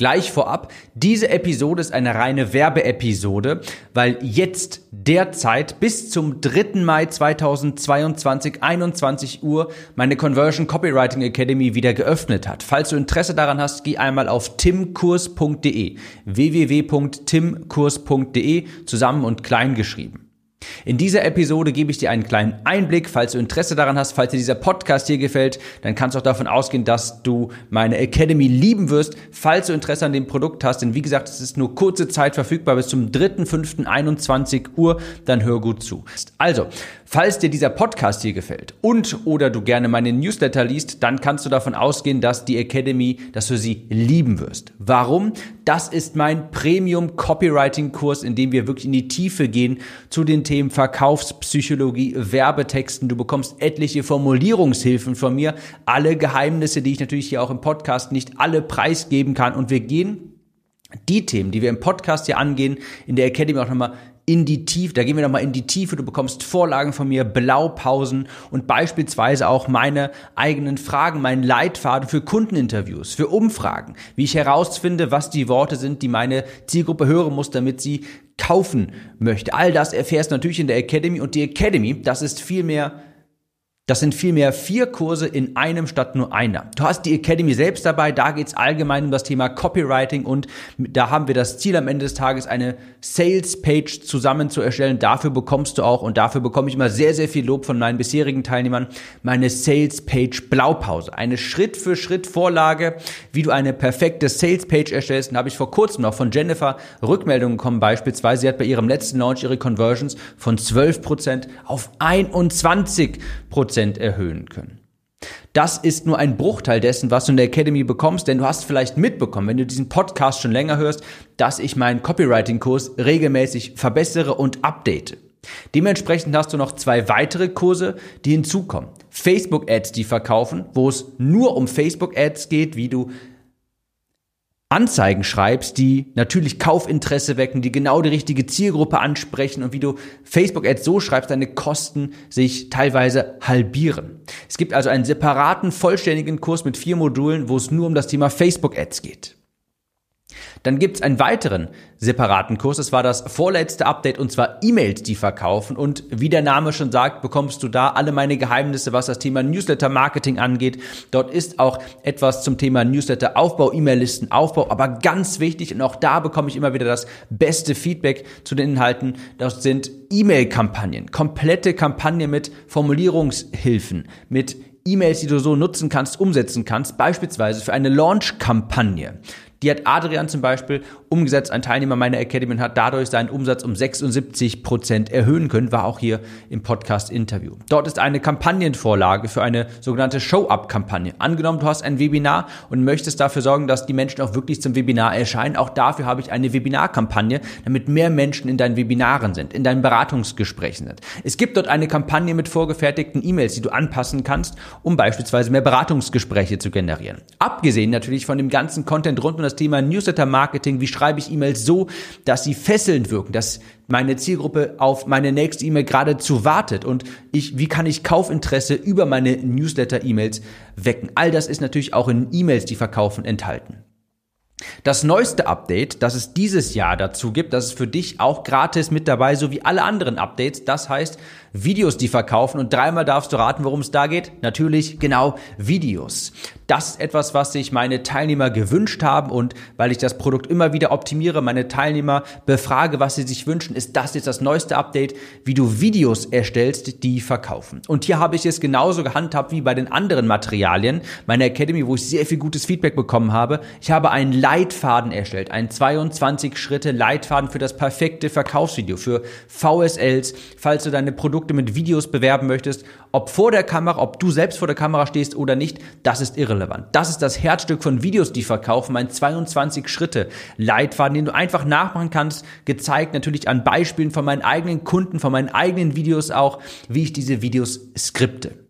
Gleich vorab, diese Episode ist eine reine Werbeepisode, weil jetzt derzeit bis zum 3. Mai 2022, 21 Uhr, meine Conversion Copywriting Academy wieder geöffnet hat. Falls du Interesse daran hast, geh einmal auf timkurs.de, www.timkurs.de, zusammen und klein geschrieben. In dieser Episode gebe ich dir einen kleinen Einblick, falls du Interesse daran hast, falls dir dieser Podcast hier gefällt, dann kannst du auch davon ausgehen, dass du meine Academy lieben wirst, falls du Interesse an dem Produkt hast. Denn wie gesagt, es ist nur kurze Zeit verfügbar bis zum 3.5.21 Uhr, dann hör gut zu. Also, Falls dir dieser Podcast hier gefällt und oder du gerne meine Newsletter liest, dann kannst du davon ausgehen, dass die Academy, dass du sie lieben wirst. Warum? Das ist mein Premium Copywriting Kurs, in dem wir wirklich in die Tiefe gehen zu den Themen Verkaufspsychologie, Werbetexten. Du bekommst etliche Formulierungshilfen von mir, alle Geheimnisse, die ich natürlich hier auch im Podcast nicht alle preisgeben kann und wir gehen die Themen, die wir im Podcast hier angehen, in der Academy auch nochmal in die Tiefe, da gehen wir nochmal in die Tiefe, du bekommst Vorlagen von mir, Blaupausen und beispielsweise auch meine eigenen Fragen, meinen Leitfaden für Kundeninterviews, für Umfragen, wie ich herausfinde, was die Worte sind, die meine Zielgruppe hören muss, damit sie kaufen möchte. All das erfährst du natürlich in der Academy und die Academy, das ist viel mehr das sind vielmehr vier Kurse in einem statt nur einer. Du hast die Academy selbst dabei, da geht's allgemein um das Thema Copywriting und da haben wir das Ziel am Ende des Tages, eine Sales-Page zusammen zu erstellen. Dafür bekommst du auch, und dafür bekomme ich immer sehr, sehr viel Lob von meinen bisherigen Teilnehmern, meine Sales-Page Blaupause. Eine Schritt-für-Schritt-Vorlage, wie du eine perfekte Sales-Page erstellst. Und da habe ich vor kurzem noch von Jennifer Rückmeldungen bekommen beispielsweise. Sie hat bei ihrem letzten Launch ihre Conversions von 12% auf 21% Prozent erhöhen können. Das ist nur ein Bruchteil dessen, was du in der Academy bekommst, denn du hast vielleicht mitbekommen, wenn du diesen Podcast schon länger hörst, dass ich meinen Copywriting-Kurs regelmäßig verbessere und update. Dementsprechend hast du noch zwei weitere Kurse, die hinzukommen. Facebook-Ads, die verkaufen, wo es nur um Facebook-Ads geht, wie du Anzeigen schreibst, die natürlich Kaufinteresse wecken, die genau die richtige Zielgruppe ansprechen und wie du Facebook-Ads so schreibst, deine Kosten sich teilweise halbieren. Es gibt also einen separaten, vollständigen Kurs mit vier Modulen, wo es nur um das Thema Facebook-Ads geht. Dann gibt's einen weiteren separaten Kurs. Das war das vorletzte Update und zwar E-Mails, die verkaufen. Und wie der Name schon sagt, bekommst du da alle meine Geheimnisse, was das Thema Newsletter-Marketing angeht. Dort ist auch etwas zum Thema Newsletter-Aufbau, E-Mail-Listen-Aufbau. Aber ganz wichtig, und auch da bekomme ich immer wieder das beste Feedback zu den Inhalten, das sind E-Mail-Kampagnen. Komplette Kampagne mit Formulierungshilfen, mit E-Mails, die du so nutzen kannst, umsetzen kannst, beispielsweise für eine Launch-Kampagne. Die hat Adrian zum Beispiel umgesetzt, ein Teilnehmer meiner Academy und hat dadurch seinen Umsatz um 76 Prozent erhöhen können, war auch hier im Podcast-Interview. Dort ist eine Kampagnenvorlage für eine sogenannte Show-Up-Kampagne. Angenommen, du hast ein Webinar und möchtest dafür sorgen, dass die Menschen auch wirklich zum Webinar erscheinen. Auch dafür habe ich eine Webinar-Kampagne, damit mehr Menschen in deinen Webinaren sind, in deinen Beratungsgesprächen sind. Es gibt dort eine Kampagne mit vorgefertigten E-Mails, die du anpassen kannst, um beispielsweise mehr Beratungsgespräche zu generieren. Abgesehen natürlich von dem ganzen Content rund um das Thema Newsletter-Marketing, wie schreibe ich E-Mails so, dass sie fesselnd wirken, dass meine Zielgruppe auf meine nächste E-Mail geradezu wartet und ich, wie kann ich Kaufinteresse über meine Newsletter-E-Mails wecken? All das ist natürlich auch in E-Mails, die verkaufen, enthalten. Das neueste Update, das es dieses Jahr dazu gibt, das ist für dich auch gratis mit dabei, so wie alle anderen Updates. Das heißt, Videos, die verkaufen. Und dreimal darfst du raten, worum es da geht. Natürlich genau Videos. Das ist etwas, was sich meine Teilnehmer gewünscht haben. Und weil ich das Produkt immer wieder optimiere, meine Teilnehmer befrage, was sie sich wünschen, ist das jetzt das neueste Update, wie du Videos erstellst, die verkaufen. Und hier habe ich es genauso gehandhabt wie bei den anderen Materialien meiner Academy, wo ich sehr viel gutes Feedback bekommen habe. Ich habe einen Leitfaden erstellt, einen 22 Schritte Leitfaden für das perfekte Verkaufsvideo, für VSLs, falls du deine Produkte Produkte mit Videos bewerben möchtest, ob vor der Kamera, ob du selbst vor der Kamera stehst oder nicht, das ist irrelevant. Das ist das Herzstück von Videos, die verkaufen, mein 22 Schritte Leitfaden, den du einfach nachmachen kannst, gezeigt natürlich an Beispielen von meinen eigenen Kunden, von meinen eigenen Videos auch, wie ich diese Videos skripte.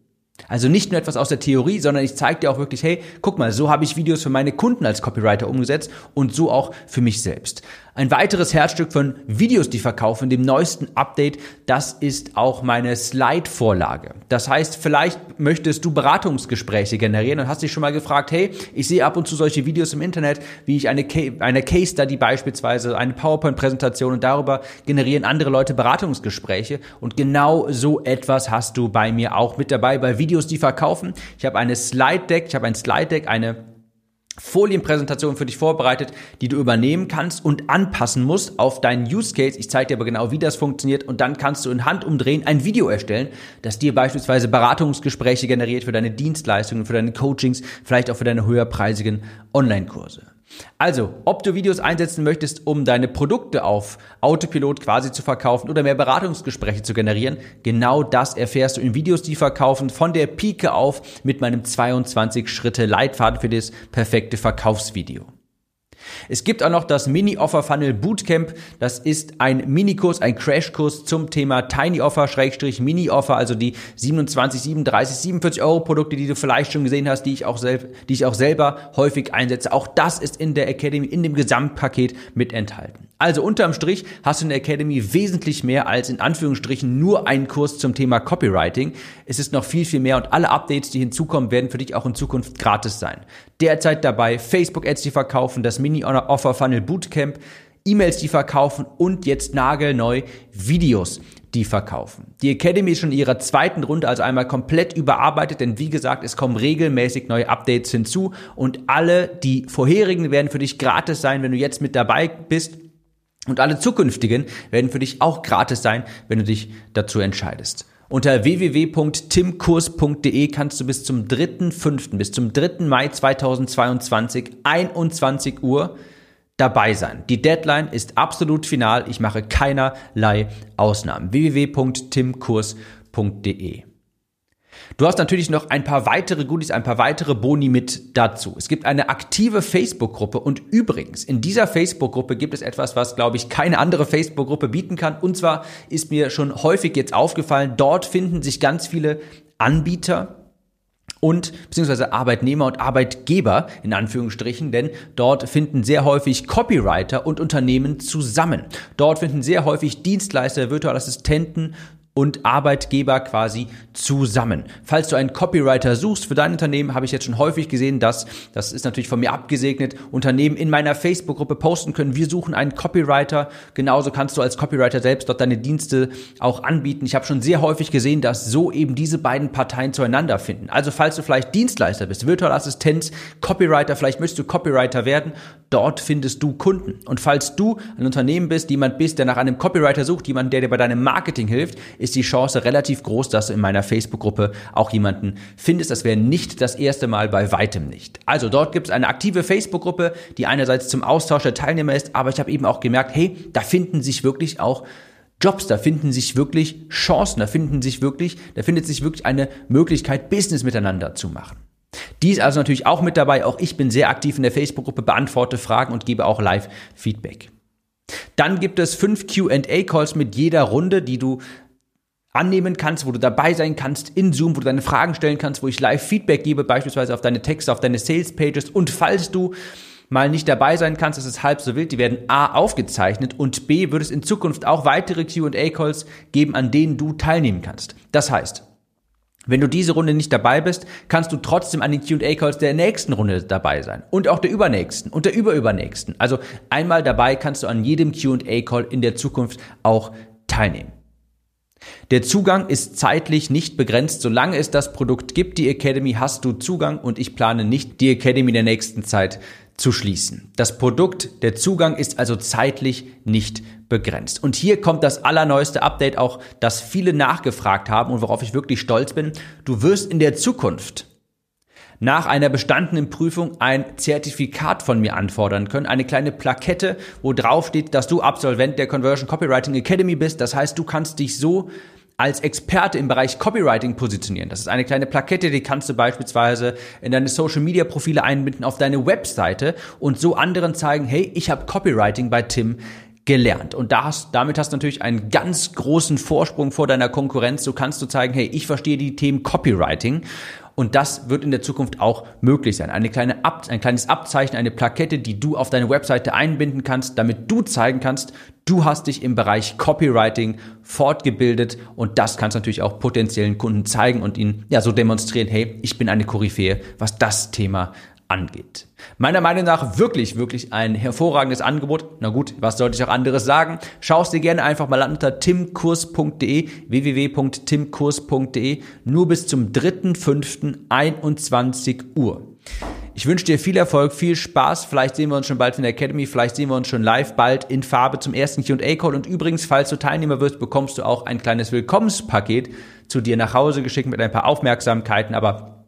Also nicht nur etwas aus der Theorie, sondern ich zeige dir auch wirklich, hey, guck mal, so habe ich Videos für meine Kunden als Copywriter umgesetzt und so auch für mich selbst. Ein weiteres Herzstück von Videos, die verkaufen, dem neuesten Update, das ist auch meine Slide-Vorlage. Das heißt, vielleicht möchtest du Beratungsgespräche generieren und hast dich schon mal gefragt, hey, ich sehe ab und zu solche Videos im Internet, wie ich eine, eine Case Study beispielsweise, eine PowerPoint-Präsentation und darüber generieren andere Leute Beratungsgespräche. Und genau so etwas hast du bei mir auch mit dabei, bei Videos, die verkaufen. Ich habe eine Slide-Deck, ich habe ein Slide-Deck, eine Folienpräsentation für dich vorbereitet, die du übernehmen kannst und anpassen musst auf deinen Use Case. Ich zeige dir aber genau, wie das funktioniert und dann kannst du in Handumdrehen ein Video erstellen, das dir beispielsweise Beratungsgespräche generiert für deine Dienstleistungen, für deine Coachings, vielleicht auch für deine höherpreisigen Online-Kurse. Also, ob du Videos einsetzen möchtest, um deine Produkte auf Autopilot quasi zu verkaufen oder mehr Beratungsgespräche zu generieren, genau das erfährst du in Videos, die verkaufen, von der Pike auf mit meinem 22 Schritte Leitfaden für das perfekte Verkaufsvideo. Es gibt auch noch das Mini-Offer Funnel Bootcamp. Das ist ein Minikurs, ein Crashkurs zum Thema Tiny Offer, Schrägstrich Mini-Offer, also die 27, 37, 47 Euro Produkte, die du vielleicht schon gesehen hast, die ich auch, sel die ich auch selber häufig einsetze. Auch das ist in der Academy, in dem Gesamtpaket mit enthalten. Also unterm Strich hast du in der Academy wesentlich mehr als in Anführungsstrichen nur einen Kurs zum Thema Copywriting. Es ist noch viel, viel mehr und alle Updates, die hinzukommen, werden für dich auch in Zukunft gratis sein. Derzeit dabei Facebook Ads, die verkaufen, das Mini Offer Funnel Bootcamp, E-Mails, die verkaufen und jetzt nagelneu Videos, die verkaufen. Die Academy ist schon in ihrer zweiten Runde also einmal komplett überarbeitet, denn wie gesagt, es kommen regelmäßig neue Updates hinzu und alle die vorherigen werden für dich gratis sein, wenn du jetzt mit dabei bist. Und alle zukünftigen werden für dich auch gratis sein, wenn du dich dazu entscheidest. Unter www.timkurs.de kannst du bis zum 3.5., bis zum 3. Mai 2022, 21 Uhr dabei sein. Die Deadline ist absolut final. Ich mache keinerlei Ausnahmen. www.timkurs.de Du hast natürlich noch ein paar weitere Goodies, ein paar weitere Boni mit dazu. Es gibt eine aktive Facebook-Gruppe und übrigens, in dieser Facebook-Gruppe gibt es etwas, was, glaube ich, keine andere Facebook-Gruppe bieten kann. Und zwar ist mir schon häufig jetzt aufgefallen, dort finden sich ganz viele Anbieter, und beziehungsweise Arbeitnehmer und Arbeitgeber in Anführungsstrichen, denn dort finden sehr häufig Copywriter und Unternehmen zusammen. Dort finden sehr häufig Dienstleister, virtuelle Assistenten und Arbeitgeber quasi zusammen. Falls du einen Copywriter suchst für dein Unternehmen, habe ich jetzt schon häufig gesehen, dass, das ist natürlich von mir abgesegnet, Unternehmen in meiner Facebook-Gruppe posten können, wir suchen einen Copywriter. Genauso kannst du als Copywriter selbst dort deine Dienste auch anbieten. Ich habe schon sehr häufig gesehen, dass so eben diese beiden Parteien zueinander finden. Also falls du vielleicht Dienstleister bist, Virtual Assistent, Copywriter, vielleicht möchtest du Copywriter werden, dort findest du Kunden. Und falls du ein Unternehmen bist, jemand bist, der nach einem Copywriter sucht, jemand, der dir bei deinem Marketing hilft, ist die Chance relativ groß, dass du in meiner Facebook-Gruppe auch jemanden findest. Das wäre nicht das erste Mal, bei weitem nicht. Also dort gibt es eine aktive Facebook-Gruppe, die einerseits zum Austausch der Teilnehmer ist, aber ich habe eben auch gemerkt, hey, da finden sich wirklich auch Jobs, da finden sich wirklich Chancen, da finden sich wirklich, da findet sich wirklich eine Möglichkeit, Business miteinander zu machen. Die ist also natürlich auch mit dabei. Auch ich bin sehr aktiv in der Facebook-Gruppe, beantworte Fragen und gebe auch Live-Feedback. Dann gibt es fünf QA-Calls mit jeder Runde, die du annehmen kannst, wo du dabei sein kannst in Zoom, wo du deine Fragen stellen kannst, wo ich Live-Feedback gebe, beispielsweise auf deine Texte, auf deine Sales-Pages. Und falls du mal nicht dabei sein kannst, ist halb so wild, die werden A aufgezeichnet und B wird es in Zukunft auch weitere QA-Calls geben, an denen du teilnehmen kannst. Das heißt, wenn du diese Runde nicht dabei bist, kannst du trotzdem an den QA-Calls der nächsten Runde dabei sein und auch der übernächsten und der überübernächsten. Also einmal dabei kannst du an jedem QA-Call in der Zukunft auch teilnehmen. Der Zugang ist zeitlich nicht begrenzt. Solange es das Produkt gibt, die Academy, hast du Zugang und ich plane nicht, die Academy in der nächsten Zeit zu schließen. Das Produkt, der Zugang ist also zeitlich nicht begrenzt. Und hier kommt das allerneueste Update auch, das viele nachgefragt haben und worauf ich wirklich stolz bin. Du wirst in der Zukunft nach einer bestandenen Prüfung ein Zertifikat von mir anfordern können. Eine kleine Plakette, wo drauf steht, dass du Absolvent der Conversion Copywriting Academy bist. Das heißt, du kannst dich so als Experte im Bereich Copywriting positionieren. Das ist eine kleine Plakette, die kannst du beispielsweise in deine Social Media Profile einbinden, auf deine Webseite und so anderen zeigen, hey, ich habe Copywriting bei Tim gelernt. Und da damit hast du natürlich einen ganz großen Vorsprung vor deiner Konkurrenz. So kannst du zeigen, hey, ich verstehe die Themen Copywriting und das wird in der Zukunft auch möglich sein. Eine kleine Ab ein kleines Abzeichen, eine Plakette, die du auf deine Webseite einbinden kannst, damit du zeigen kannst, du hast dich im Bereich Copywriting fortgebildet und das kannst du natürlich auch potenziellen Kunden zeigen und ihnen ja so demonstrieren, hey, ich bin eine Koryphäe, was das Thema angeht. Meiner Meinung nach wirklich, wirklich ein hervorragendes Angebot. Na gut, was sollte ich auch anderes sagen? Schau es dir gerne einfach mal an unter timkurs.de, www.timkurs.de, nur bis zum 3.5.21 Uhr. Ich wünsche dir viel Erfolg, viel Spaß. Vielleicht sehen wir uns schon bald in der Academy, vielleicht sehen wir uns schon live bald in Farbe zum ersten Qa-Call. Und übrigens, falls du Teilnehmer wirst, bekommst du auch ein kleines Willkommenspaket zu dir nach Hause geschickt mit ein paar Aufmerksamkeiten. Aber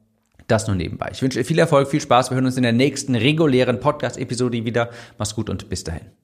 das nur nebenbei. Ich wünsche viel Erfolg, viel Spaß. Wir hören uns in der nächsten regulären Podcast-Episode wieder. Mach's gut und bis dahin.